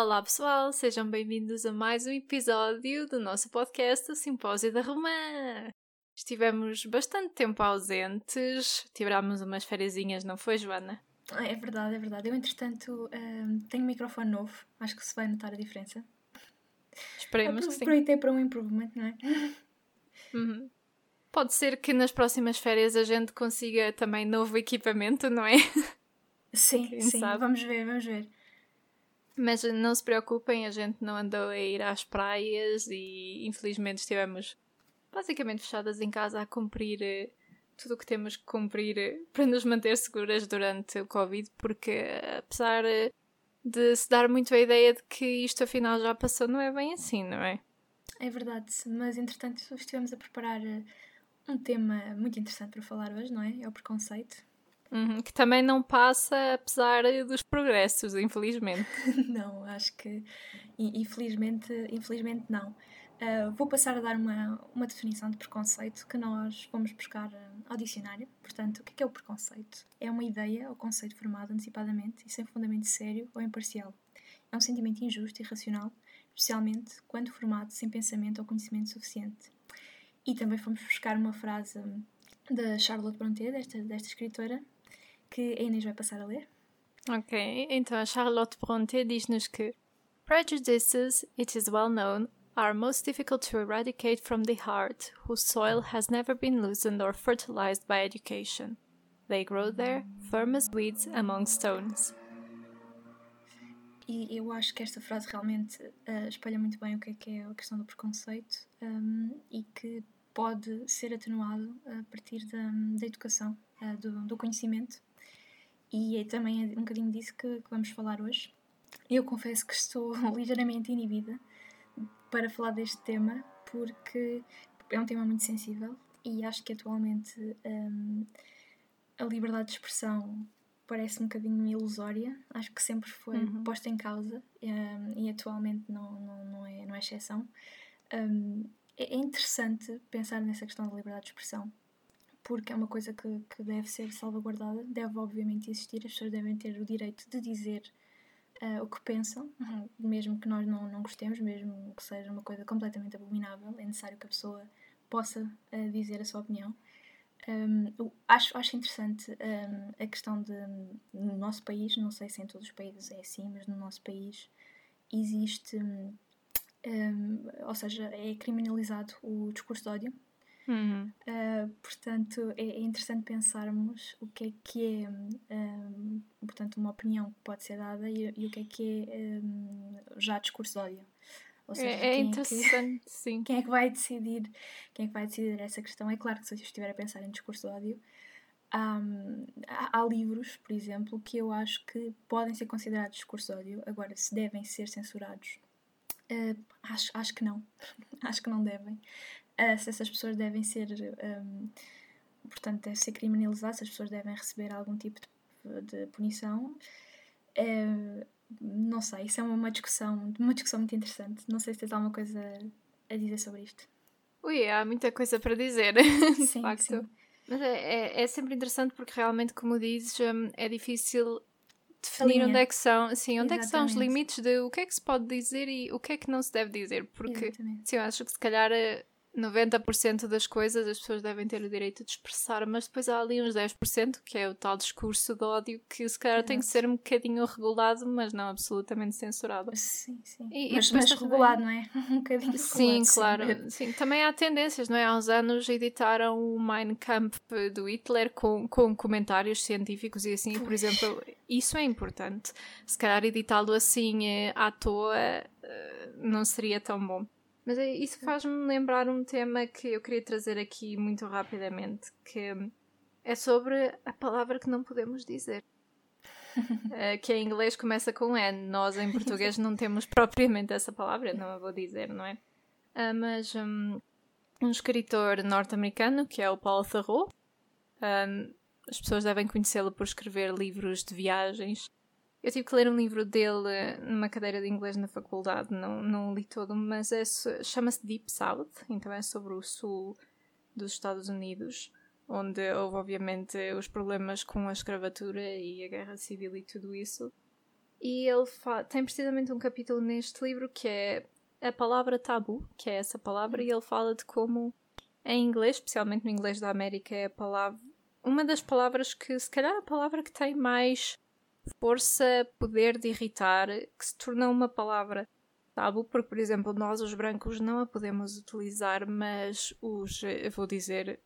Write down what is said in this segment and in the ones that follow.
Olá pessoal, sejam bem-vindos a mais um episódio do nosso podcast, Simpósio da Romã. Estivemos bastante tempo ausentes, tivemos umas fériasinhas, não foi, Joana? É verdade, é verdade. Eu, entretanto, um, tenho um microfone novo, acho que se vai notar a diferença. Esperemos que sim. Aproveitei para um improvement, não é? Uhum. Pode ser que nas próximas férias a gente consiga também novo equipamento, não é? Sim, Quem sim, sabe? vamos ver, vamos ver. Mas não se preocupem, a gente não andou a ir às praias e infelizmente estivemos basicamente fechadas em casa a cumprir eh, tudo o que temos que cumprir eh, para nos manter seguras durante o Covid, porque apesar eh, de se dar muito a ideia de que isto afinal já passou, não é bem assim, não é? É verdade, mas entretanto estivemos a preparar um tema muito interessante para falar hoje, não é? É o preconceito. Uhum, que também não passa apesar dos progressos, infelizmente. não, acho que infelizmente, infelizmente não. Uh, vou passar a dar uma, uma definição de preconceito que nós vamos buscar uh, ao dicionário. Portanto, o que é, que é o preconceito? É uma ideia ou conceito formado antecipadamente e sem fundamento sério ou imparcial. É um sentimento injusto e irracional, especialmente quando formado sem pensamento ou conhecimento suficiente. E também fomos buscar uma frase da Charlotte Brontë, desta, desta escritora, que a Inês vai passar a ler. Ok, então a Charlotte Brontë diz-nos que Prejudices, it is well known, are most difficult to eradicate from the heart, whose soil has never been loosened or fertilized by education. They grow there, firm as weeds among stones. E eu acho que esta frase realmente uh, espelha muito bem o que é, que é a questão do preconceito um, e que pode ser atenuado a partir da, da educação, uh, do, do, conhecimento. E é também um bocadinho disso que, que vamos falar hoje. Eu confesso que estou ligeiramente inibida para falar deste tema porque é um tema muito sensível e acho que atualmente um, a liberdade de expressão parece um bocadinho ilusória, acho que sempre foi uhum. posta em causa um, e atualmente não, não, não, é, não é exceção. Um, é, é interessante pensar nessa questão da liberdade de expressão porque é uma coisa que, que deve ser salvaguardada, deve obviamente existir, as pessoas devem ter o direito de dizer uh, o que pensam, mesmo que nós não, não gostemos, mesmo que seja uma coisa completamente abominável, é necessário que a pessoa possa uh, dizer a sua opinião. Um, acho, acho interessante um, a questão de, no nosso país, não sei se em todos os países é assim, mas no nosso país existe, um, ou seja, é criminalizado o discurso de ódio Uhum. Uh, portanto, é, é, interessante pensarmos o que é que é, um, portanto, uma opinião que pode ser dada e, e o que é que é um, já discurso de ódio. Ou seja, é, é interessante, é que, sim. Quem é que vai decidir? Quem é que vai decidir essa questão? É claro que se eu estiver a pensar em discurso de ódio, um, há, há, livros, por exemplo, que eu acho que podem ser considerados discurso de ódio. Agora, se devem ser censurados, uh, acho, acho que não. acho que não devem uh, se essas pessoas devem ser, um, portanto, deve ser criminalizado, se as pessoas devem receber algum tipo de, de punição. Uh, não sei, isso é uma discussão, uma discussão muito interessante. Não sei se tens alguma coisa a dizer sobre isto. Ui, há muita coisa para dizer, sim. Sim. Mas é, é, é, sempre interessante porque realmente, como dizes, hum, é difícil definir onde é que são, assim, onde Exatamente. é que são os limites de o que é que se pode dizer e o que é que não se deve dizer. Porque sim, eu acho que se calhar eh, 90% das coisas as pessoas devem ter o direito de expressar, mas depois há ali uns 10% que é o tal discurso de ódio que se calhar tem que ser um bocadinho regulado, mas não absolutamente censurado. Sim, sim. E, mas, e mas regulado, também... não é? Um bocadinho Sim, claro. Sim. sim. Também há tendências, não é? Há uns anos editaram o Mein Kampf do Hitler com, com comentários científicos e assim, por exemplo, isso é importante. Se calhar editá-lo assim eh, à toa eh, não seria tão bom. Mas é, isso faz-me lembrar um tema que eu queria trazer aqui muito rapidamente, que é sobre a palavra que não podemos dizer. uh, que em inglês começa com N. Nós em português não temos propriamente essa palavra, não a vou dizer, não é? Uh, mas um, um escritor norte-americano, que é o Paul Theroux, um, as pessoas devem conhecê-lo por escrever livros de viagens Eu tive que ler um livro dele numa cadeira de inglês na faculdade, não, não li todo, mas é, chama-se Deep South, então é sobre o sul dos Estados Unidos, onde houve obviamente os problemas com a escravatura e a guerra civil e tudo isso. E ele tem precisamente um capítulo neste livro que é a palavra tabu, que é essa palavra, e ele fala de como em inglês, especialmente no inglês da América, é a palavra uma das palavras que se calhar a palavra que tem mais força, poder de irritar, que se tornou uma palavra tabu, porque, por exemplo, nós, os brancos, não a podemos utilizar, mas os, vou dizer,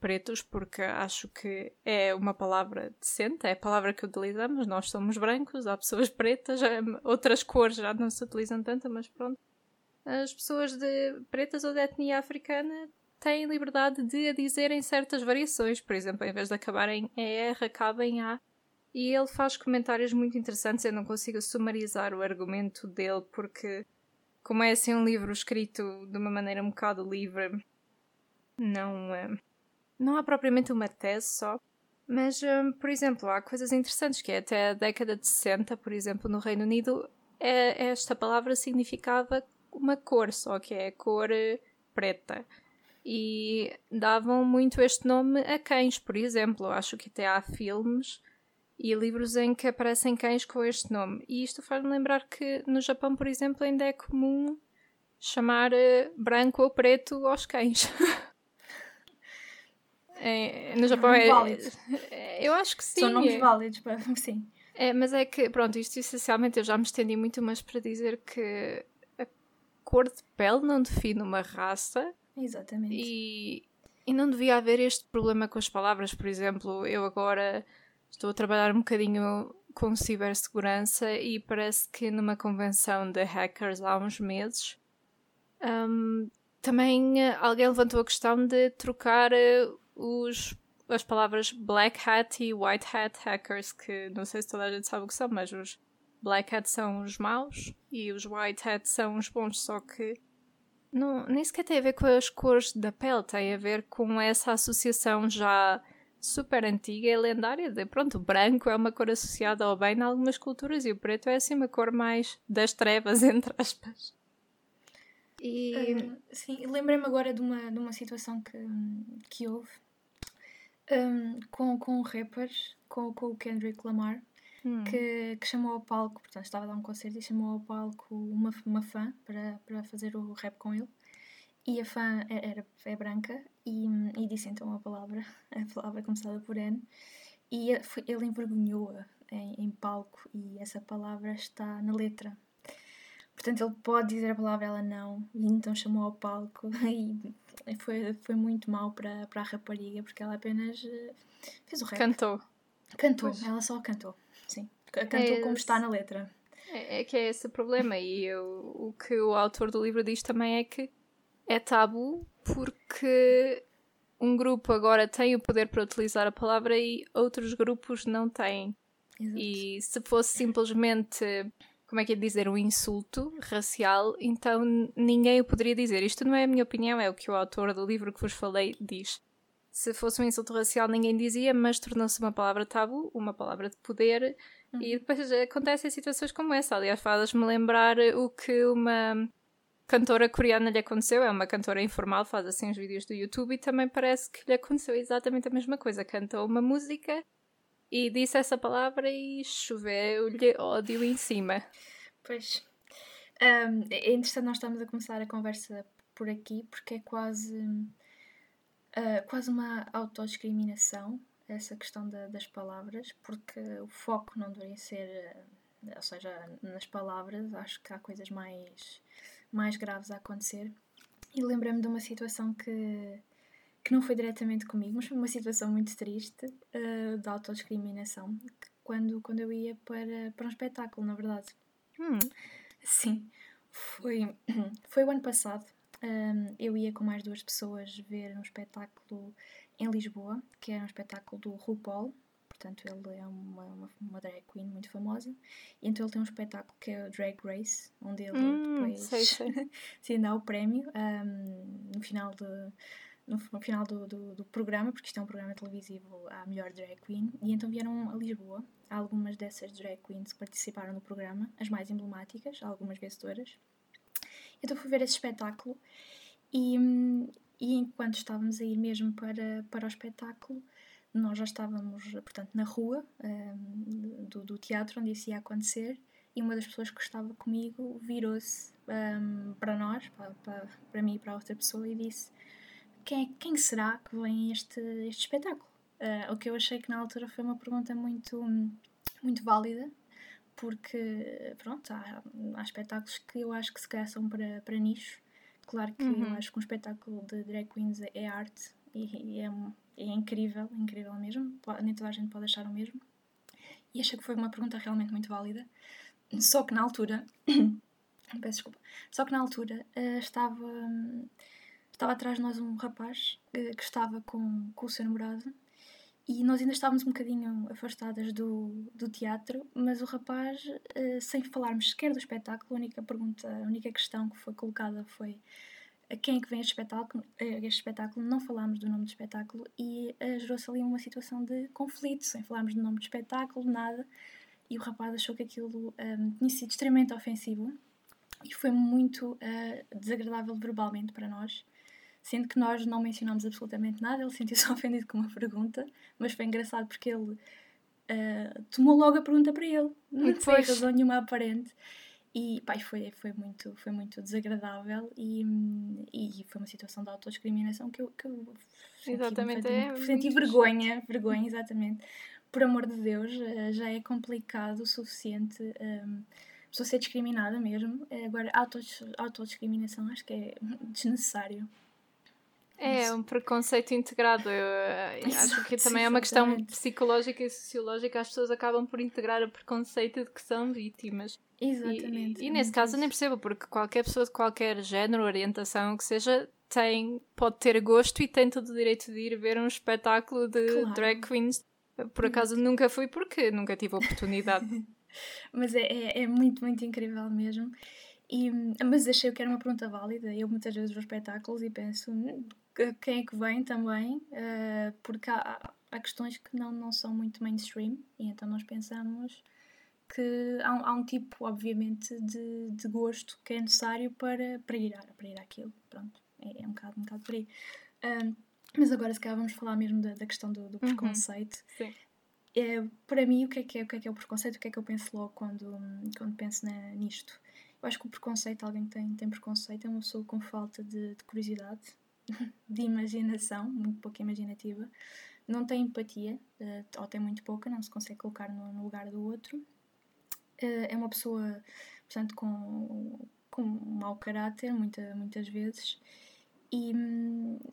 pretos, porque acho que é uma palavra decente, é a palavra que utilizamos, nós somos brancos, há pessoas pretas, outras cores já não se utilizam tanto, mas pronto. As pessoas de pretas ou de etnia africana têm liberdade de a dizerem certas variações, por exemplo, em vez de acabarem em R, acabem em A e ele faz comentários muito interessantes. Eu não consigo sumarizar o argumento dele, porque, como é assim um livro escrito de uma maneira um bocado livre, não, é, não há propriamente uma tese só. Mas, um, por exemplo, há coisas interessantes que é até a década de 60, por exemplo, no Reino Unido, é, esta palavra significava uma cor só, que é a cor eh, preta. E davam muito este nome a cães, por exemplo. Acho que até há filmes e livros em que aparecem cães com este nome. E isto faz-me lembrar que no Japão, por exemplo, ainda é comum chamar uh, branco ou preto aos cães. é, no Japão é, é, Eu acho que sim. São nomes é, válidos, para, sim. É, mas é que, pronto, isto essencialmente eu já me estendi muito, mas para dizer que a cor de pele não define uma raça. Exatamente. E, e não devia haver este problema com as palavras. Por exemplo, eu agora Estou a trabalhar um bocadinho com cibersegurança e parece que numa convenção de hackers há uns meses um, também eh, alguém levantou a questão de trocar uh, os, as palavras black hat e white hat hackers, que não sei se toda a gente sabe o que são, mas os black hat são os maus e os white hat são os bons, só que não, nem sequer tem a ver com as cores da pele, tem a ver com essa associação já super antiga e lendária de pronto, o branco é uma cor associada ao bem em algumas culturas e o preto é assim uma cor mais das trevas, entre aspas. E uh, sim, lembrei-me agora de uma, de uma situação que, que houve um, com, com rappers, com, com o Kendrick Lamar, hum. que, que chamou ao palco, portanto estava a dar um concerto e chamou ao palco uma, uma fã para, para fazer o rap com ele. E a fã é, era, é branca e, e disse então a palavra, a palavra começada por N, e ele envergonhou-a em, em, palco e essa palavra está na letra. Portanto, ele pode dizer a palavra, ela não, e então chamou ao palco e foi, foi muito mal para, para a rapariga porque ela apenas eh, fez o rap. Cantou. Cantou, pois. ela só cantou, sim. Cantou é como está na letra. É, é que é esse o problema, e eu, o que o autor do livro diz também é que é tabu porque um grupo agora tem o poder para utilizar a palavra e outros grupos não têm. Exato. E se fosse simplesmente, como é que é dizer, um insulto racial, então ninguém o poderia dizer. Isto não é a minha opinião, é o que o autor do livro que vos falei diz. Se fosse um insulto racial, ninguém dizia, mas tornou-se uma palavra tabu, uma palavra de poder, uhum. e depois acontecem situações como essa. Aliás, faz-me lembrar o que uma cantora coreana lhe aconteceu, é uma cantora informal, faz assim os vídeos do YouTube e também parece que lhe aconteceu exatamente a mesma coisa. Cantou uma música e disse essa palavra e choveu-lhe ódio em cima. Pois. Um, é interessante nós estamos a começar a conversa por aqui porque é quase, uh, quase uma autodiscriminação essa questão da, das palavras, porque o foco não deveria ser, uh, ou seja, nas palavras, acho que há coisas mais mais graves a acontecer. E lembrei-me de uma situação que, que não foi diretamente comigo, mas foi uma situação muito triste uh, de autodiscriminação, quando, quando eu ia para, para um espetáculo, na verdade. Hum. Sim, foi, foi o ano passado. Um, eh, eu ia com mais duas pessoas ver um espetáculo em Lisboa, que era um espetáculo do RuPaul, portanto ele é uma, uma, uma, drag queen muito famosa, e então ele tem um espetáculo que é o Drag Race, onde ele hum, depois sei, sei. sim, dá o prémio um, no final de, no, no final do, do, do, programa, porque isto é um programa televisivo à melhor drag queen, e então vieram a Lisboa. Algumas dessas drag queens que participaram no programa, as mais emblemáticas, algumas vencedoras. Então fui ver esse espetáculo e, e enquanto estávamos a ir mesmo para, para o espetáculo, nós já estávamos, portanto, na rua um, do, do, teatro onde isso ia acontecer e uma das pessoas que estava comigo virou-se um, para nós, para, para, para mim e para outra pessoa e disse quem, quem será que vem este, este espetáculo? Uh, o que eu achei que na altura foi uma pergunta muito, muito válida porque, pronto, há, há espetáculos que eu acho que se calhar são para, para nicho. Claro que uhum. eu acho que um espetáculo de drag queens é arte e, e é, é incrível, incrível mesmo. Nem toda a gente pode achar o mesmo. E achei que foi uma pergunta realmente muito válida. Só que na altura. peço desculpa. Só que na altura uh, estava. Estava atrás de nós um rapaz uh, que estava com, com o seu namorado e nós ainda estávamos um bocadinho afastadas do, do teatro, mas o rapaz, uh, sem falarmos sequer do espetáculo, a única pergunta, a única questão que foi colocada foi quem é que vem este espetáculo, uh, este espetáculo não falámos do nome do espetáculo e uh, gerou-se ali uma situação de conflito, sem falarmos do nome do espetáculo, nada, e o rapaz achou que aquilo um, tinha sido extremamente ofensivo e foi muito desagradável verbalmente para nós sendo que nós não mencionámos absolutamente nada, ele sentiu-se ofendido com uma pergunta, mas foi engraçado porque ele uh, tomou logo a pergunta para ele, não foi razão nenhuma aparente. E pá, foi, foi, muito, foi muito desagradável e, e foi uma situação de autodiscriminação que eu, que eu senti, exatamente, é senti vergonha, vergonha, exatamente. Por amor de Deus, eh, já é complicado o suficiente um, a pessoa ser discriminada mesmo. Agora, autodiscriminação acho que é desnecessário. É um preconceito integrado. Eu, eu eh, acho que também é uma questão psicológica e sociológica. As pessoas acabam por integrar o preconceito de que são vítimas. Exatamente. E, e é nesse caso eu nem percebo, porque qualquer pessoa de qualquer género, orientação, que seja, tem, pode ter gosto e tem todo o direito de ir ver um espetáculo de claro. drag queens. Por acaso nunca fui porque nunca tive oportunidade. Mas é, é, é muito, muito incrível mesmo. E, mas achei que era uma pergunta válida. Eu muitas vezes vou espetáculos e penso hum, quem é que vem também, uh, porque há, há, questões que não, não são muito mainstream, e então nós pensamos que há, há um tipo, obviamente, de, de gosto que é necessário para, para, ir, para ir àquilo. Pronto, é, é um, bocado, um bocado por aí. Uh, mas agora, se calhar, vamos falar mesmo da, da questão do, do uhum. preconceito. Uhum. Sim. É, para mim, o que, é que é, o que é que é o preconceito? O que é que eu penso logo quando, quando penso na, nisto? Eu acho que o preconceito, alguém que tem, tem preconceito, é uma pessoa com falta de, de curiosidade, de imaginação, muito pouca imaginativa, não tem empatia, uh, ou tem muito pouca, não se consegue colocar no, no lugar do outro. Uh, é uma pessoa, portanto, com, com um mau caráter, muita, muitas vezes. E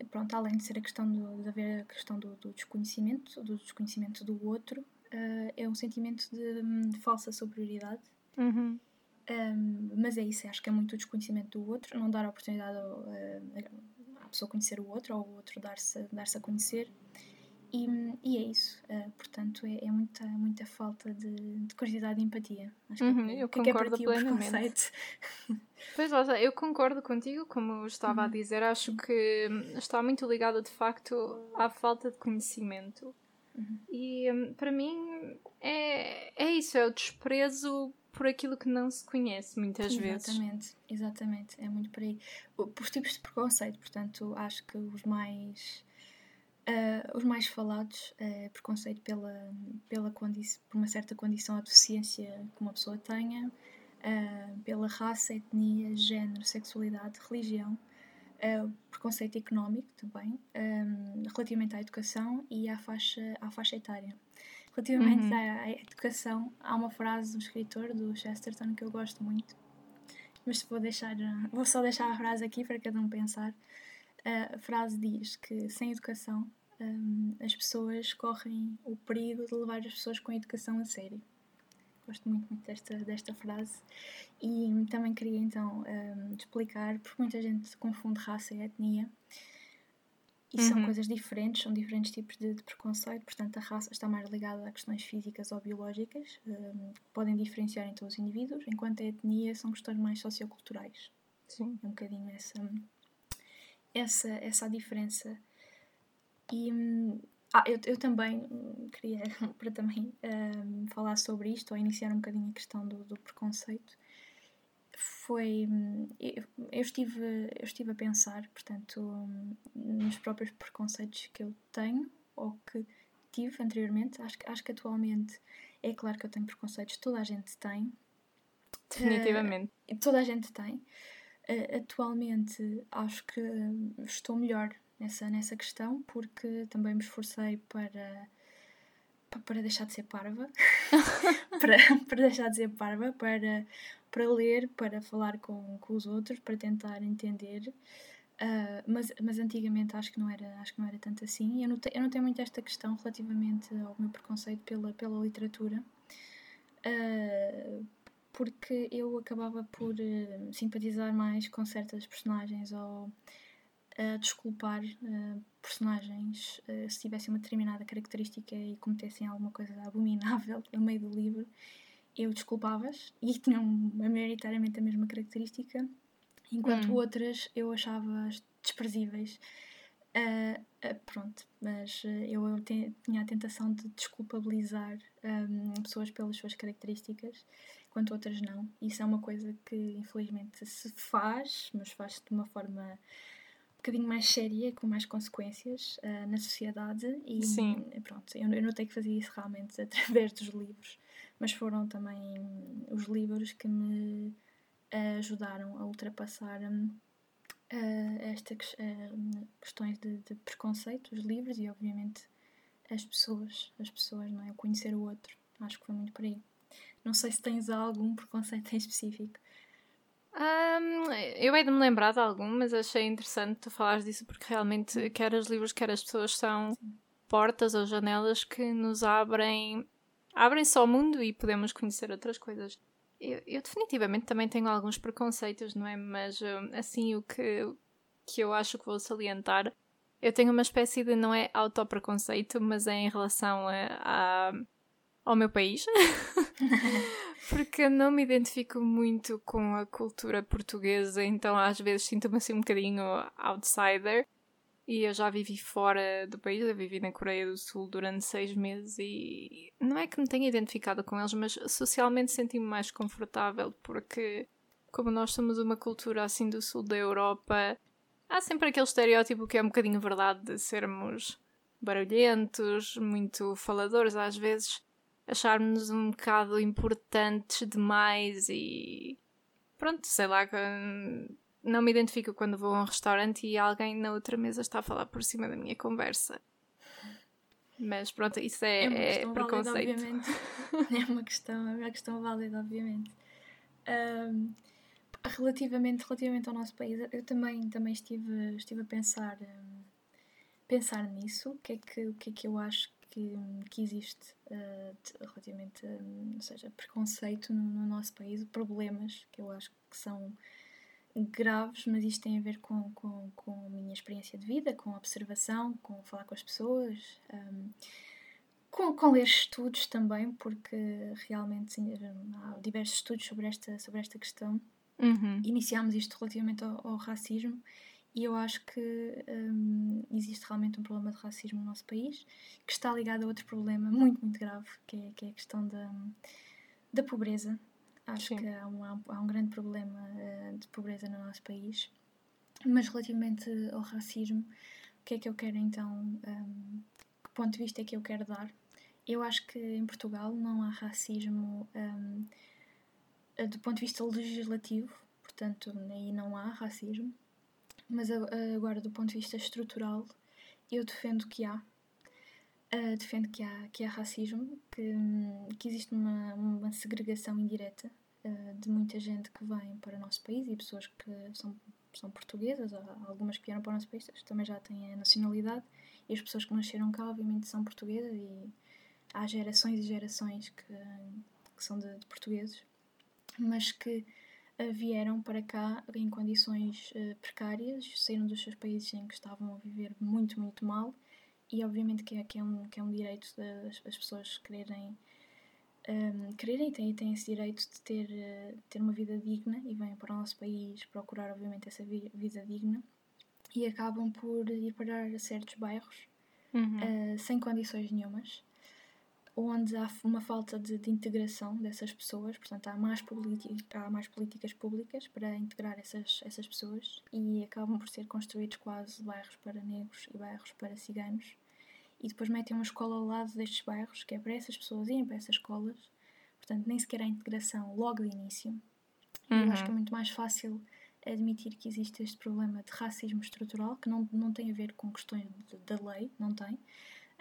pronto, além de ser a questão do, de haver a questão do, do desconhecimento, do desconhecimento do outro, uh, é um sentimento de, de falsa superioridade. Uhum. Um, mas é isso, acho que é muito o desconhecimento do outro, não dar a oportunidade ao, a pessoa conhecer o outro ou o outro dar-se dar a conhecer. E, e é isso, uh, portanto, é, é, muita, muita falta de, de curiosidade e empatia. Acho uhum, que, eu que concordo é plenamente. pois lá, eu concordo contigo, como estava uhum. a dizer, acho que está muito ligado de facto à falta de conhecimento. Uhum. E um, para mim é, é isso, é o desprezo por aquilo que não se conhece muitas exatamente, vezes. Exatamente, exatamente, é muito por aí. Por tipos de preconceito, portanto, acho que os mais. Uh, os mais falados é preconceito pela, pela por uma certa condição ou deficiência que uma pessoa tenha, uh, pela raça, etnia, género, sexualidade, religião, uh, preconceito económico também, um, relativamente à educação e à faixa, à faixa etária. Relativamente uhum. à, à, educação, há uma frase do escritor, do Chesterton, que eu gosto muito, mas vou, deixar, vou só deixar a frase aqui para cada um pensar. A frase diz que sem educação um, as pessoas correm o perigo de levar as pessoas com a educação a sério. Gosto muito, muito desta, desta frase e também queria então um, explicar, porque muita gente confunde raça e etnia e uhum. são coisas diferentes, são diferentes tipos de, de, preconceito, portanto a raça está mais ligada a questões físicas ou biológicas, um, podem diferenciar entre os indivíduos, enquanto a etnia são questões mais socioculturais. Sim. É um bocadinho essa, essa, essa a diferença E ah, eu, eu também queria para também um, falar sobre isto, ou iniciar um bocadinho a questão do, do preconceito. Foi. Eu, eu, estive, eu estive a pensar, portanto, nos próprios preconceitos que eu tenho, ou que tive anteriormente. Acho, acho que atualmente é claro que eu tenho preconceitos, toda a gente tem. Definitivamente. Uh, toda a gente tem. Uh, atualmente acho que estou melhor nessa, nessa questão, porque também me esforcei para, para deixar de ser parva, para, para deixar de ser parva, para, para ler, para falar com, com os outros, para tentar entender. Uh, mas, mas antigamente acho que não era acho que não era tanto assim. Eu não, te, eu não tenho muito esta questão relativamente ao meu preconceito pela, pela literatura. Uh, porque eu acabava por uh, simpatizar mais com certas personagens ou a desculpar uh, personagens uh, se tivessem uma determinada característica e cometessem alguma coisa abominável no meio do livro, eu desculpavas e tinham maioritariamente a mesma característica, enquanto hum. outras eu achava desprezíveis. Uh, pronto, mas eu te, tinha a tentação de desculpabilizar um, pessoas pelas suas características, enquanto outras não. Isso é uma coisa que infelizmente se faz, mas faz de uma forma bocadinho mais séria, com mais consequências uh, na sociedade. E Sim. pronto, eu, eu notei que fazia isso realmente através dos livros, mas foram também os livros que me ajudaram a ultrapassar uh, estas uh, questões de, de preconceito, os livros e obviamente as pessoas, as pessoas, não é? O conhecer o outro. Acho que foi muito por aí. Não sei se tens algum preconceito em específico. Um, eu hei de me lembrar de algum, mas achei interessante tu falares disso porque realmente quer os livros, quer as pessoas são portas ou janelas que nos abrem abrem só o mundo e podemos conhecer outras coisas. Eu, eu, definitivamente também tenho alguns preconceitos, não é? Mas assim o que, que eu acho que vou salientar, eu tenho uma espécie de não é autopreconceito, mas é em relação a, a ao meu país. porque não me identifico muito com a cultura portuguesa, então às vezes sinto-me assim um bocadinho outsider. E eu já vivi fora do país, eu vivi na Coreia do Sul durante seis meses e não é que me tenha identificado com eles, mas socialmente senti-me mais confortável porque, como nós somos uma cultura assim do sul da Europa, há sempre aquele estereótipo que é um bocadinho verdade de sermos barulhentos, muito faladores às vezes acharmos um bocado importantes demais e pronto, sei lá, não me identifico quando vou a um restaurante e alguém na outra mesa está a falar por cima da minha conversa. Mas pronto, isso é, é, é preconceito. Válida, obviamente. é uma questão, é uma questão válida, obviamente. Um, relativamente, relativamente ao nosso país, eu também, também estive, estive a pensar, um, pensar nisso, o que, é que, o que é que eu acho que, que existe uh, de, relativamente, um, ou seja, preconceito no, no, nosso país, problemas que eu acho que são graves, mas isto tem a ver com, com, com a minha experiência de vida, com a observação, com falar com as pessoas, um, com, com ler estudos também, porque realmente sim, há diversos estudos sobre esta, sobre esta questão. Uhum. Iniciámos isto relativamente ao, ao racismo e eu acho que um, existe realmente um problema de racismo no nosso país que está ligado a outro problema muito, muito grave, que é, que é a questão da, da pobreza. Acho Sim. que há um, há um grande problema uh, de pobreza no nosso país. Mas relativamente ao racismo, o que é que eu quero então? Um, que ponto de vista é que eu quero dar? Eu acho que em Portugal não há racismo um, do ponto de vista legislativo, portanto, aí não há racismo mas agora do ponto de vista estrutural eu defendo que há. Uh, defendo que há, que há racismo, que, que existe uma, uma segregação indireta uh, de muita gente que vem para o nosso país e pessoas que são, são portuguesas, algumas que vieram para o nosso país também já têm a nacionalidade, e as pessoas que nasceram cá, obviamente, são portuguesas, e há gerações e gerações que, que são de, de portugueses, mas que vieram para cá em condições uh, precárias, saíram dos seus países em que estavam a viver muito, muito mal e obviamente que é, que é, um, que é um direito das, das pessoas quererem um, ehm, quererem têm, têm esse direito de ter, uh, ter uma vida digna e vêm para o nosso país procurar obviamente essa vida digna e acabam por ir parar a certos bairros uhum. uh, sem condições nenhumas, onde há uma falta de, de, integração dessas pessoas, portanto há mais, há mais políticas públicas para integrar essas, essas pessoas e acabam por ser construídos quase bairros para negros e bairros para ciganos e depois metem uma escola ao lado destes bairros, que é para essas pessoas irem para essas escolas, portanto nem sequer há integração logo de início. Uhum. Eu acho que é uhum. muito mais fácil admitir que existe este problema de racismo estrutural, que não, não tem a ver com questões da lei, não tem,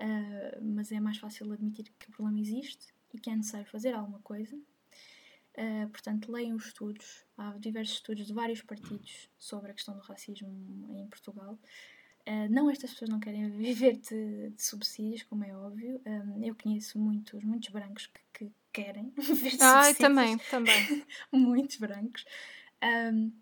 uh, mas é mais fácil admitir que o problema existe e que é necessário fazer alguma coisa. Uh, portanto, leiam os estudos, há diversos estudos de vários partidos sobre a questão do racismo em Portugal. Uh, não estas pessoas não querem viver de, de subsídios, como é óbvio. Um, eu conheço muitos, muitos brancos que, que querem viver de ah, subsídios. Ah, também, também. muitos brancos. Um,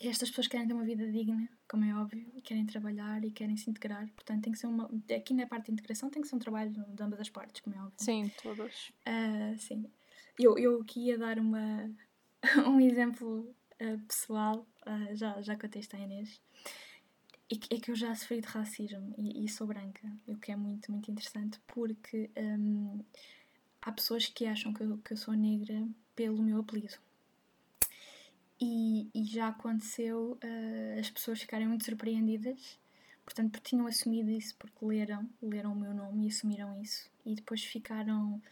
estas pessoas querem ter uma vida digna, como é óbvio, querem trabalhar e querem se integrar. Portanto, tem que ser uma. Aqui na parte de integração tem que ser um trabalho de ambas as partes, como é óbvio. Sim, todas. Uh, sim. Eu, eu aqui ia dar uma, um exemplo uh, pessoal, uh, já, já contei isto à Inês. É que, é que eu já sofri de racismo e, e, sou branca, o que é muito, muito interessante, porque um, há pessoas que acham que eu, que eu sou negra pelo meu apelido. E, e já aconteceu uh, as pessoas ficarem muito surpreendidas, portanto, porque tinham assumido isso, porque leram, leram o meu nome e assumiram isso, e depois ficaram,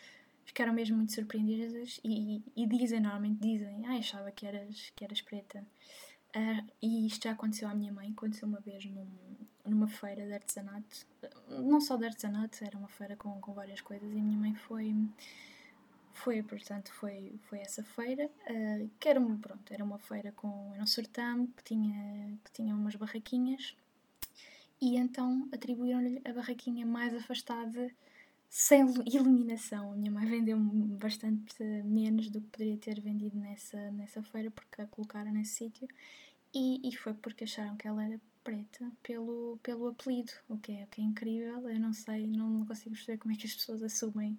ficaram mesmo muito surpreendidas e, e dizem, normalmente dizem, ah, achava que eras, que eras preta. Uh, e isto já aconteceu à minha mãe, aconteceu uma vez num, numa feira de artesanato, não só de artesanato, era uma feira com, com várias coisas, e a minha mãe foi foi, portanto, foi, foi essa feira, uh, que era, pronto, era uma feira com era um certame, que tinha, que tinha umas barraquinhas, e então atribuíram-lhe a barraquinha mais afastada, sem iluminação. A minha mãe vendeu bastante menos do que poderia ter vendido nessa, nessa feira, porque a colocaram nesse sítio, e, e foi porque acharam que ela era preta pelo, pelo apelido, o que, é, o que é incrível. Eu não sei, não consigo perceber como é que as pessoas assumem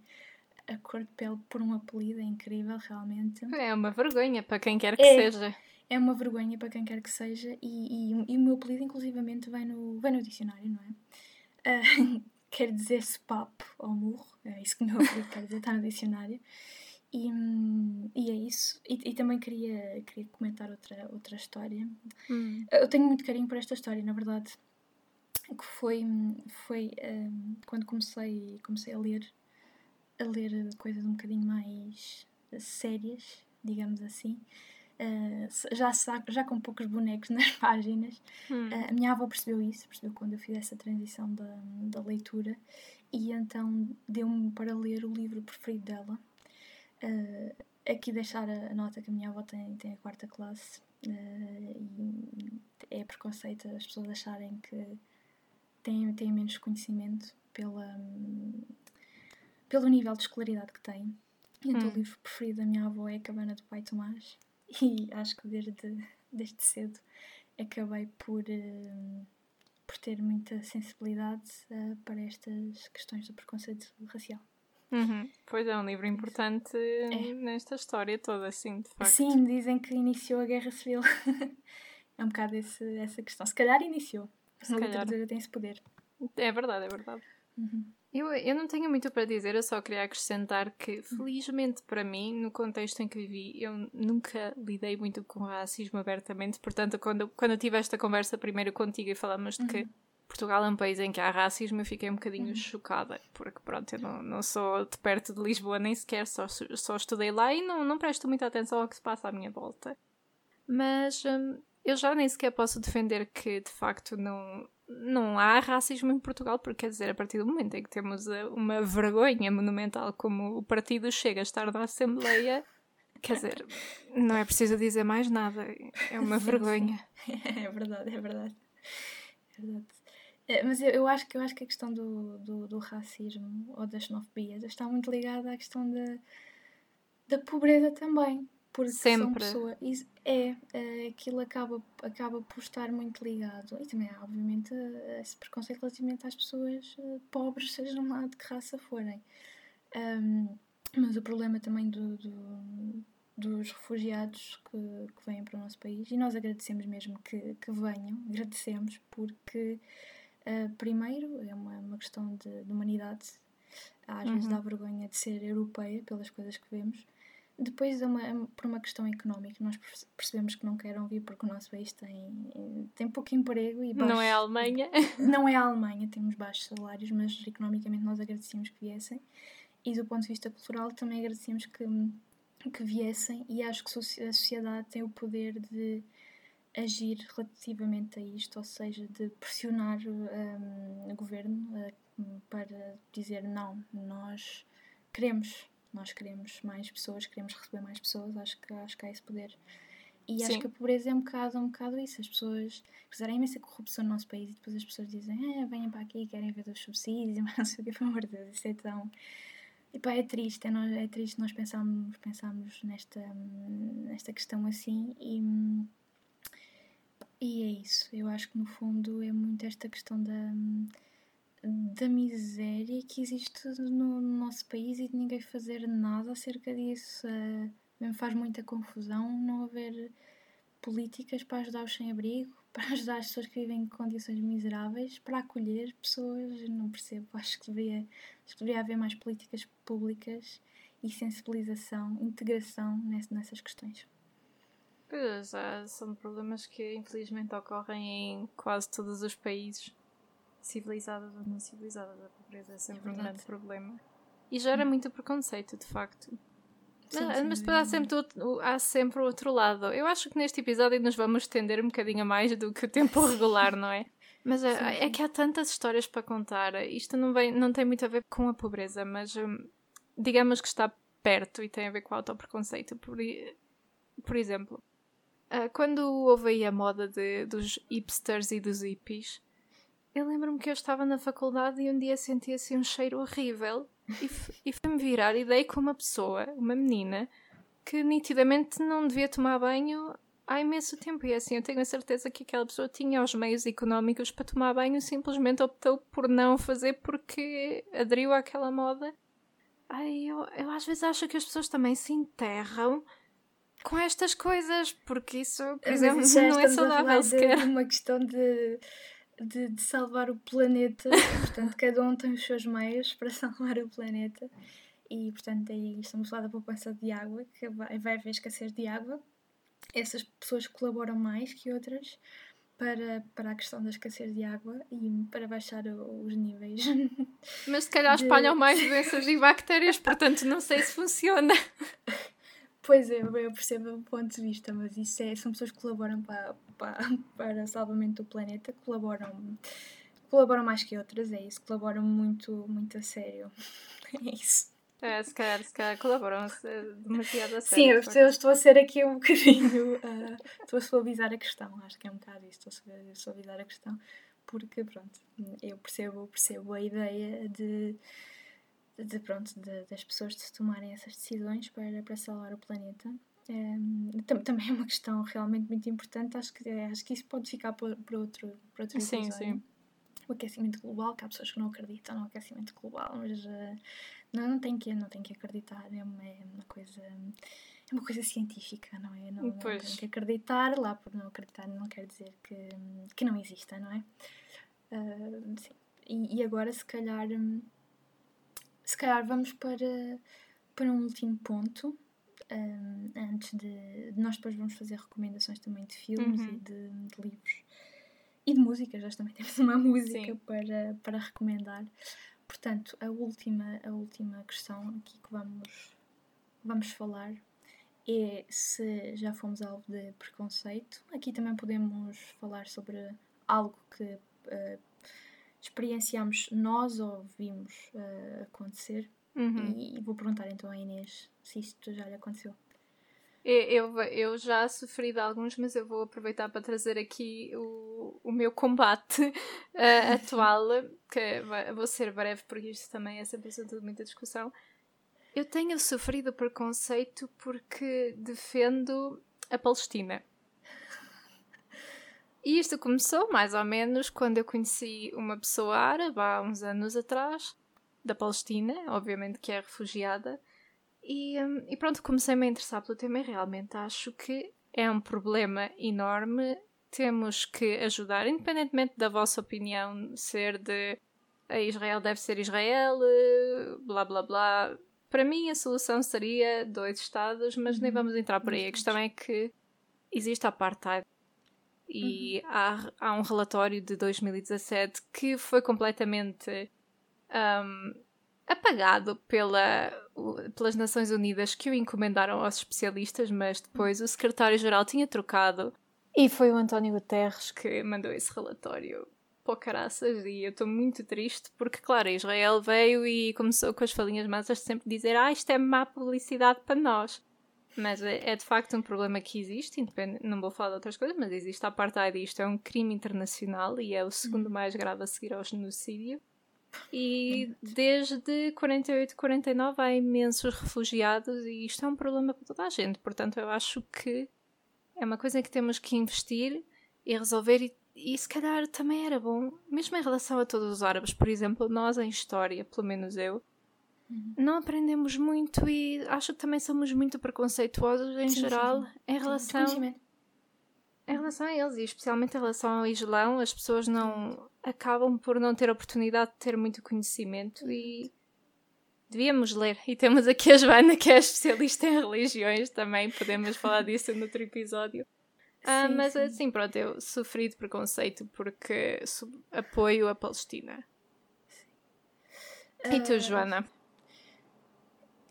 a cor de pele por um apelido é incrível, realmente. É uma vergonha para quem quer que é, seja. É uma vergonha para quem quer que seja, e, e, e o meu apelido, inclusivamente, vem no, vem no dicionário, não é? Uh, quer dizer papo ou murro, é isso que o meu apelido quer dizer, está no dicionário. E, e é isso. E, e, também queria, queria comentar outra, outra história. Hum. Eu tenho muito carinho por esta história, na verdade. Que foi, foi um, quando comecei, comecei a ler a ler coisas um bocadinho mais sérias, digamos assim. Uh, já, já com poucos bonecos nas páginas. Hum. Uh, a minha avó percebeu isso, percebeu quando eu fiz essa transição da, da leitura e então deu-me para ler o livro preferido dela. Uh, aqui deixar a, nota que a minha avó tem, tem a quarta classe e é preconceito as pessoas acharem que têm, têm menos conhecimento pela, pelo nível de escolaridade que tem. Então, hum. o livro preferido da minha avó é A Cabana do Pai Tomás, e acho que desde, desde cedo acabei por, uh, por ter muita sensibilidade uh, para estas questões do preconceito racial. Uhum. Pois é, um livro importante é. nesta história toda, sim, de facto. Sim, dizem que iniciou a Guerra Civil. é um bocado esse, essa questão. Se calhar iniciou. Se a literatura tem esse poder. É verdade, é verdade. Uhum. Eu, eu não tenho muito para dizer, eu só queria acrescentar que, felizmente para mim, no contexto em que vivi, eu nunca lidei muito com racismo abertamente. Portanto, quando, quando eu tive esta conversa primeiro contigo e falamos de que uhum. Portugal é um país em que há racismo, eu fiquei um bocadinho uhum. chocada, porque pronto, eu não, não sou de perto de Lisboa nem sequer, só, só estudei lá e não, não presto muita atenção ao que se passa à minha volta. Mas hum, eu já nem sequer posso defender que de facto não, não há racismo em Portugal, porque quer dizer, a partir do momento em que temos eh, uma vergonha monumental como o partido chega a estar na Assembleia, quer dizer, não é preciso dizer mais nada, é uma vergonha. É verdade, é verdade. É verdade. É, mas eu, eu, acho que, eu acho que a questão do, do, do racismo ou das xenofobia está muito ligada à questão da, da pobreza também. Porque Sempre. são pessoas. É, é, aquilo acaba, acaba por estar muito ligado. E também há, obviamente, esse preconceito relativamente às pessoas uh, pobres, sejam lá de que raça forem. Um, mas o problema também do, do, dos refugiados que, que vêm para o nosso país, e nós agradecemos mesmo que, que venham, agradecemos porque Uh, primeiro, é uma, uma questão de, de humanidade. Às uhum. vezes dá vergonha de ser europeia pelas coisas que vemos. Depois, é uma, é por uma questão económica, nós percebemos que não queiram vir porque o nosso país tem, tem pouco emprego e baixo, Não é a Alemanha? Não é a Alemanha, temos baixos salários, mas economicamente nós agradecemos que viessem. E do ponto de vista cultural também agradecemos que, que viessem e acho que a sociedade tem o poder de agir relativamente a isto, ou seja, de pressionar um, o governo uh, para dizer não, nós queremos, nós queremos mais pessoas, queremos receber mais pessoas, acho que, acho que há esse poder. E Sim. acho que a pobreza é um bocado, um bocado isso. As pessoas fizeram imensa corrupção no nosso país e depois as pessoas dizem, ah, venham para aqui, querem ver os subsídios, mas não sei o que, pelo amor de Deus, isso é tão. E pá, é triste, é, é triste nós pensarmos, pensarmos nesta, nesta questão assim e e é isso, eu acho que no fundo é muito esta questão da, da miséria que existe no, nosso país e de ninguém fazer nada acerca disso. Uh, me faz muita confusão não haver políticas para ajudar os sem-abrigo, para ajudar as pessoas que vivem em condições miseráveis, para acolher pessoas. Não percebo, acho que deveria, acho que deveria haver mais políticas públicas e sensibilização, integração nessas questões. Pois, são problemas que infelizmente ocorrem em quase todos os países, civilizados ou não civilizados. A pobreza é sempre é um grande problema. E gera hum. muito preconceito, de facto. Sim, mas, mas depois há sempre, o, há sempre o outro lado. Eu acho que neste episódio nos vamos estender um bocadinho mais do que o tempo regular, não é? Mas é, sim, é, que há tantas histórias para contar. Isto não, vem, não tem muito a ver com a pobreza, mas hum, digamos que está perto e tem a ver com o autopreconceito. Por, por exemplo, Uh, quando houve aí a moda de, dos hipsters e dos hippies, eu lembro-me que eu estava na faculdade e um dia senti assim um cheiro horrível e, e fui-me virar e dei com uma pessoa, uma menina, que nitidamente não devia tomar banho há imenso tempo. E assim, eu tenho a certeza que aquela pessoa tinha os meios económicos para tomar banho e simplesmente optou por não fazer porque aderiu àquela moda. Ai, eu, eu às vezes acho que as pessoas também se enterram com estas coisas, porque isso, por exemplo, não é saudável sequer. É uma questão de, de, de, salvar o planeta, portanto, cada um tem os seus meios para salvar o planeta. E, portanto, aí estamos a falar da poupança de água, que vai, vai haver escassez de água. Essas pessoas colaboram mais que outras para, para a questão da escassez de água e para baixar os níveis. Mas se calhar espalham mais doenças e bactérias, portanto não sei se funciona. Pois é, eu percebo o ponto de vista, mas isso é, são pessoas que colaboram para, para, para o salvamento do planeta, colaboram, colaboram mais que outras, é isso, colaboram muito, muito a sério. É isso. É, se calhar, se calhar colaboram demasiado a sério. Sim, eu, eu, estou a ser aqui um bocadinho. Uh, estou a suavizar a questão, acho que é um bocado isso, estou a suavizar a questão, porque pronto, eu percebo, percebo a ideia de de, pronto, de, das pessoas de tomarem essas decisões para, para salvar o planeta. Um, também é uma questão realmente muito importante. Acho que, acho que isso pode ficar para, outro, para outro sim, episódio. Sim. O aquecimento global, que há pessoas que não acreditam no aquecimento global, mas uh, não, não, tem que, não tem que acreditar, é uma, é uma coisa. É uma coisa científica, não é? Não, não tem que acreditar, lá por não acreditar não quer dizer que, que não exista, não é? Uh, sim. E, e agora, se calhar, se calhar vamos para, para um último ponto. Um, antes de, Nós depois vamos fazer recomendações também de filmes uhum. e de, de, livros e de músicas. Já também temos uma música para, para recomendar. Portanto, a última, a última questão aqui que vamos, vamos falar é se já fomos alvo de preconceito. Aqui também podemos falar sobre algo que uh, experienciamos nós ou vimos uh, acontecer. Uhum. E, e, vou perguntar então à Inês se isto já lhe aconteceu. Eu, eu já sofri de alguns, mas eu vou aproveitar para trazer aqui o, o meu combate uh, atual, que vou ser breve porque isto também é sempre assunto de muita discussão. Eu tenho sofrido preconceito porque defendo a Palestina. E isto começou mais ou menos quando eu conheci uma pessoa árabe há uns anos atrás, da Palestina, obviamente que é refugiada, e, um, e pronto, comecei-me a interessar pelo tema e realmente acho que é um problema enorme temos que ajudar, independentemente da vossa opinião ser de a Israel deve ser Israel, blá blá blá. Para mim, a solução seria dois Estados, mas nem uhum. vamos entrar por aí. A questão é que existe apartheid. E uhum. há, há um relatório de 2017 que foi completamente um, apagado pela, pelas Nações Unidas que o encomendaram aos especialistas, mas depois o secretário-geral tinha trocado e foi o António Guterres que mandou esse relatório pô caraças e eu estou muito triste porque, claro, Israel veio e começou com as falinhas massas de sempre dizer ah, isto é má publicidade para nós. Mas é, é de facto um problema que existe, não vou falar de outras coisas, mas existe a apartheid isto é um crime internacional e é o segundo mais grave a seguir ao genocídio. E desde 48, 49 há imensos refugiados e isto é um problema para toda a gente. Portanto, eu acho que é uma coisa que temos que investir e resolver e e se calhar também era bom, mesmo em relação a todos os árabes, por exemplo, nós em história, pelo menos eu, uhum. não aprendemos muito e acho que também somos muito preconceituosos em sim, geral sim, sim. em relação em relação a eles e especialmente em relação ao Islão, as pessoas não acabam por não ter oportunidade de ter muito conhecimento e devíamos ler. E temos aqui a Joana que é especialista em religiões também, podemos falar disso no outro episódio. Ah, mas sim. assim, pronto, eu sofri de preconceito porque apoio a Palestina. Sim. E tu, uh, Joana?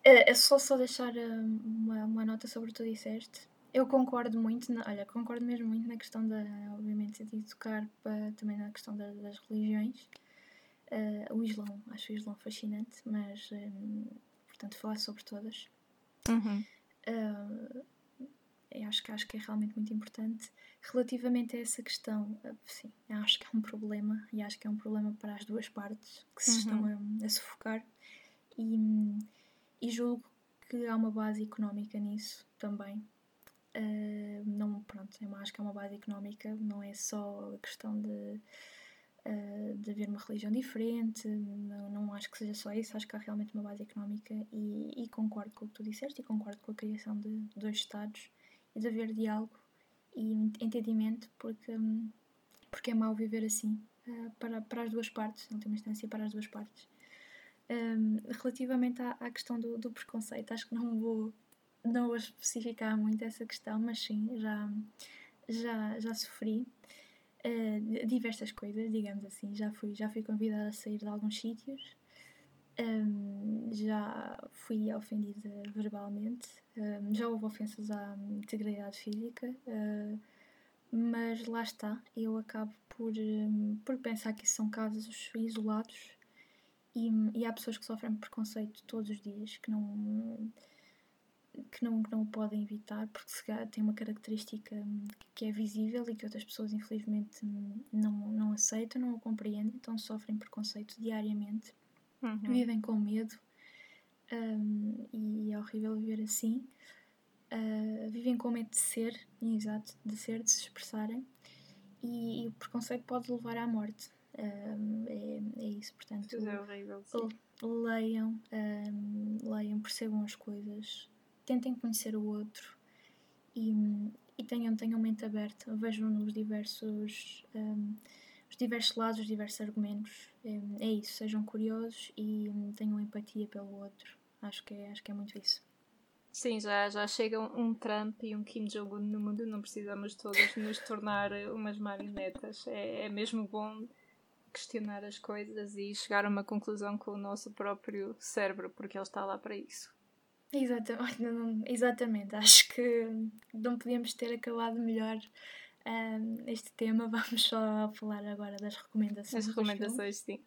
É, é só, só deixar uma, uma nota sobre o que tu disseste. Eu concordo muito, na, olha, concordo mesmo muito na questão da, obviamente, de educar para, também na questão da, das religiões. Uh, o Islão, acho o Islão fascinante, mas, um, portanto, falar sobre todas. Uhum. Uh, acho que, acho que é realmente muito importante. Relativamente a essa questão, eh, sim, acho que é um problema e acho que é um problema para as duas partes que se uhum. estão a, a, sufocar e, e julgo que há uma base económica nisso também. Uh, não, pronto, eu acho que é uma base económica, não é só a questão de, uh, de haver uma religião diferente, não, não acho que seja só isso, acho que há realmente uma base económica e, e concordo com o que tu disseste e concordo com a criação de dois Estados e de haver diálogo e entendimento, porque, porque é mau viver assim uh, para, para as duas partes, tem uma instância para as duas partes. Um, relativamente à, à questão do, do, preconceito, acho que não vou, não vou especificar muito essa questão, mas sim, já, já, já sofri uh, diversas coisas, digamos assim. Já fui, já fui convidada a sair de alguns sítios, um, já fui ofendida verbalmente, um, já houve ofensas à integridade física, uh, mas lá está, eu acabo por, um, por pensar que são casos isolados e, e, há pessoas que sofrem preconceito todos os dias que não que não, que não o podem evitar porque se tem uma característica que é visível e que outras pessoas infelizmente não, não aceitam, não o compreendem, então sofrem preconceito diariamente uhum. vivem com medo um, e é horrível viver assim. Uh, vivem com medo de ser, exato, de ser, de se expressarem, e, e o preconceito pode levar à morte. Um, é, é, isso, portanto, é horrível, leiam, um, leiam, percebam as coisas, tentem conhecer o outro e, e tenham, tenham mente aberta, vejam nos diversos. Um, os diversos lados, os diversos argumentos. É, isso, sejam curiosos e tenham empatia pelo outro. Acho que é, acho que é muito isso. Sim, já, já chega um Trump e um Kim Jong-un no mundo, não precisamos todos nos tornar umas marionetas. É, é mesmo bom questionar as coisas e chegar a uma conclusão com o nosso próprio cérebro, porque ele está lá para isso. Exatamente, exatamente. acho que não podíamos ter acabado melhor um, este tema. Vamos só falar agora das recomendações. As recomendações, sim.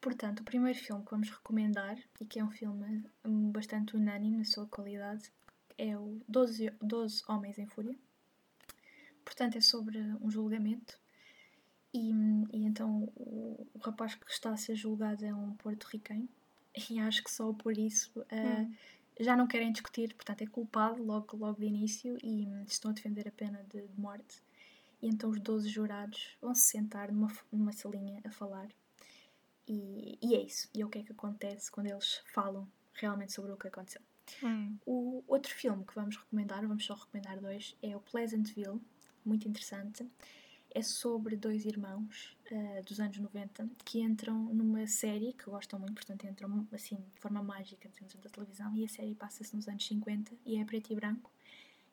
Portanto, o primeiro filme que vamos recomendar, e que é um filme hum, bastante unânime na sua qualidade, é o 12, 12 Homens em Fúria. Portanto, é sobre um julgamento. E, e então o, o, rapaz que está a ser julgado é um porto-riquenho. E acho que só por isso uh, hum já não querem discutir, portanto é culpado logo, logo de início e hum, estão a defender a pena de, de morte. E então os 12 jurados vão se sentar numa, numa salinha a falar. E, e é isso. E é o que é que acontece quando eles falam realmente sobre o que aconteceu. Hum. O outro filme que vamos recomendar, vamos só recomendar dois, é o Pleasantville, muito interessante. É sobre dois irmãos uh, dos anos 90 que entram numa série que gostam muito, portanto entram assim de forma mágica dentro da televisão e a série passa-se nos anos 50 e é preto e branco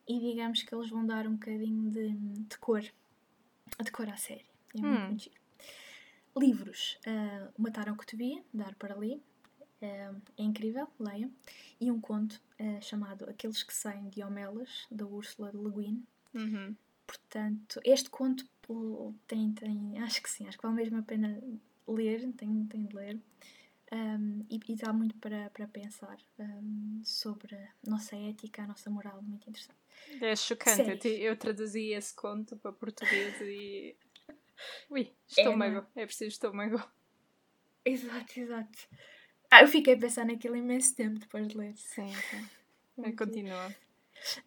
e digamos que eles vão dar um bocadinho de, de cor, de cor à série. É muito, hum. muito giro. Livros, uh, Mataram o que te via, dar para ler, uh, é incrível, leia. E um conto uh, chamado Aqueles que Saem de Homelas, da Ursula Le Guin. Uhum. Portanto, este conto tem, tem, acho que sim, acho que vale mesmo a pena ler, tem, tem de ler. Um, e, e, dá muito para, para pensar um, sobre a nossa ética, a nossa moral, muito interessante. É chocante, eu, eu, traduzi esse conto para português e. Ui, estômago, é, é preciso estômago. Exato, exato. Ah, eu fiquei a pensar naquilo imenso tempo depois de ler. Sim, sim. Continua.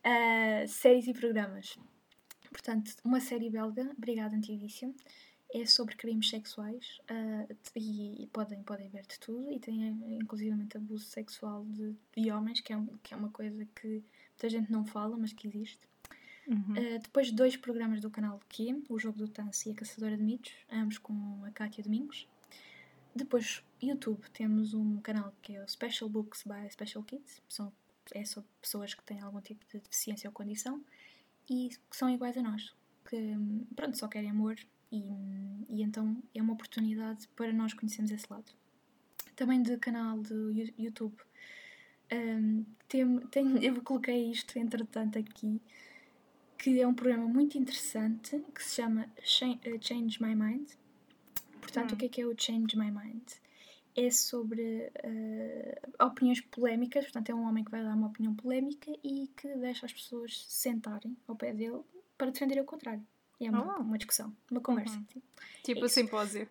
Uh, séries e programas. Portanto, uma série belga, Brigada Antivício, é sobre crimes sexuais uh, e, e, podem, podem ver de tudo e tem inclusivamente abuso sexual de, de homens, que é, um, que é uma coisa que muita gente não fala, mas que existe. Uhum. Uh, depois dois programas do canal Q, o Jogo do Tanse e a Caçadora de Mitos, ambos com a Kátia Domingos. Depois, YouTube, temos um canal que é o Special Books by Special Kids, são, é só pessoas que têm algum tipo de deficiência ou condição e que são iguais a nós, que pronto, só querem amor e, e então é uma oportunidade para nós conhecermos esse lado. Também de canal de YouTube, um, tem, tem, eu coloquei isto entretanto aqui, que é um programa muito interessante que se chama eh, Change My Mind. Portanto, hum. o que é que é o Change My Mind? É sobre uh, opiniões polémicas, portanto, é um homem que vai dar uma opinião polémica e que deixa as pessoas sentarem ao pé dele para defender o contrário. E é uma, oh. uma discussão, uma conversa. Uhum. Tipo é simpósio.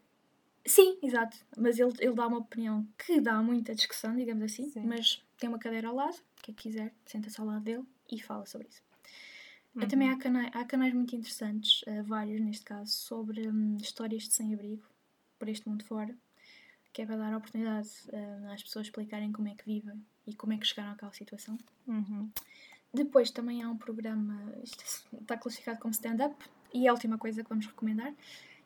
Sim, exato. Mas ele, ele dá uma opinião que dá muita discussão, digamos assim, Sim. mas tem uma cadeira ao lado, quem quiser, senta-se ao lado dele e fala sobre isso. Uhum. Também há canais, há canais muito interessantes, uh, vários neste caso, sobre um, histórias de sem-abrigo por este mundo fora, que é para dar oportunidade uh, às pessoas explicarem como é que vivem e como é que chegaram àquela situação. Uhum. Depois também há um programa, isto está classificado como stand-up, e é a última coisa que vamos recomendar,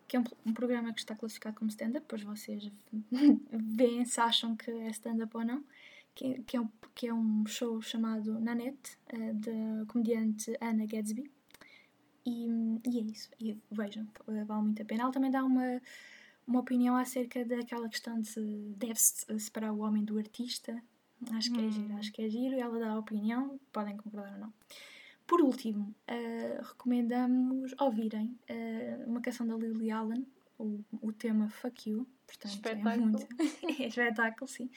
que é um, um programa que está classificado como stand-up, depois vocês veem se acham que é stand-up ou não, que, que, é, um, que é um show chamado Nanette, uh, da comediante Anna Gadsby. E, e é isso, e vejam, vale muito a pena. Ela também dá uma, uma opinião acerca daquela questão de deve-se separar o homem do artista. Acho que é giro, hum. acho que é giro, e ela dá a opinião, podem concordar ou não. Por último, uh, recomendamos ouvirem uh, uma canção da Lily Allen, o, o tema Fuck You. Portanto, espetáculo. É, muito, é espetáculo, sim.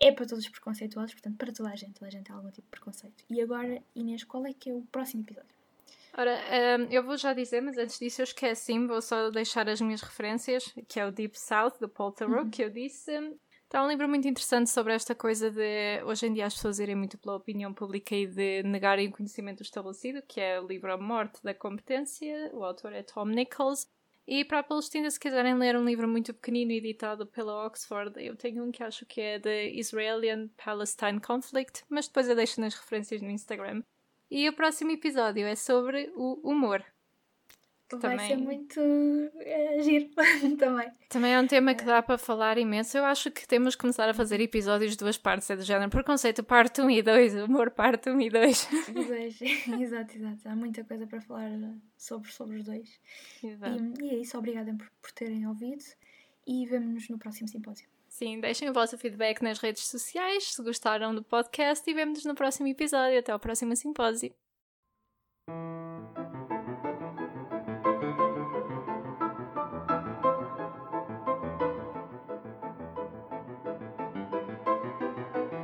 É para todos os preconceituosos, portanto, para toda a gente, toda a gente tem algum tipo de preconceito. E agora, Inês, qual é que é o próximo episódio? Ora, um, eu vou já dizer, mas antes disso eu esqueci-me, vou só deixar as minhas referências, que é o Deep South, do Paul Theroux, uhum. que eu disse. Está um livro muito interessante sobre esta coisa de hoje em dia as pessoas irem muito pela opinião pública e de negarem o conhecimento estabelecido, que é o livro A Morte da Competência, o autor é Tom Nichols. E para a Palestina, se quiserem ler um livro muito pequenino editado pela Oxford, eu tenho um que acho que é The Israeli-Palestine Conflict, mas depois eu deixo nas referências no Instagram. E o próximo episódio é sobre o humor. Que vai também... ser muito é, giro também. Também é um tema que dá para falar imenso. Eu acho que temos que começar a fazer episódios de duas partes, é do género preconceito parte 1 e 2, humor parte 1 e 2. exato, exato. Há muita coisa para falar sobre, sobre os dois. E, e é isso, obrigada por, por terem ouvido e vemo-nos no próximo simpósio. Sim, deixem o vosso feedback nas redes sociais se gostaram do podcast e vemo-nos no próximo episódio. Até ao próximo simpósio.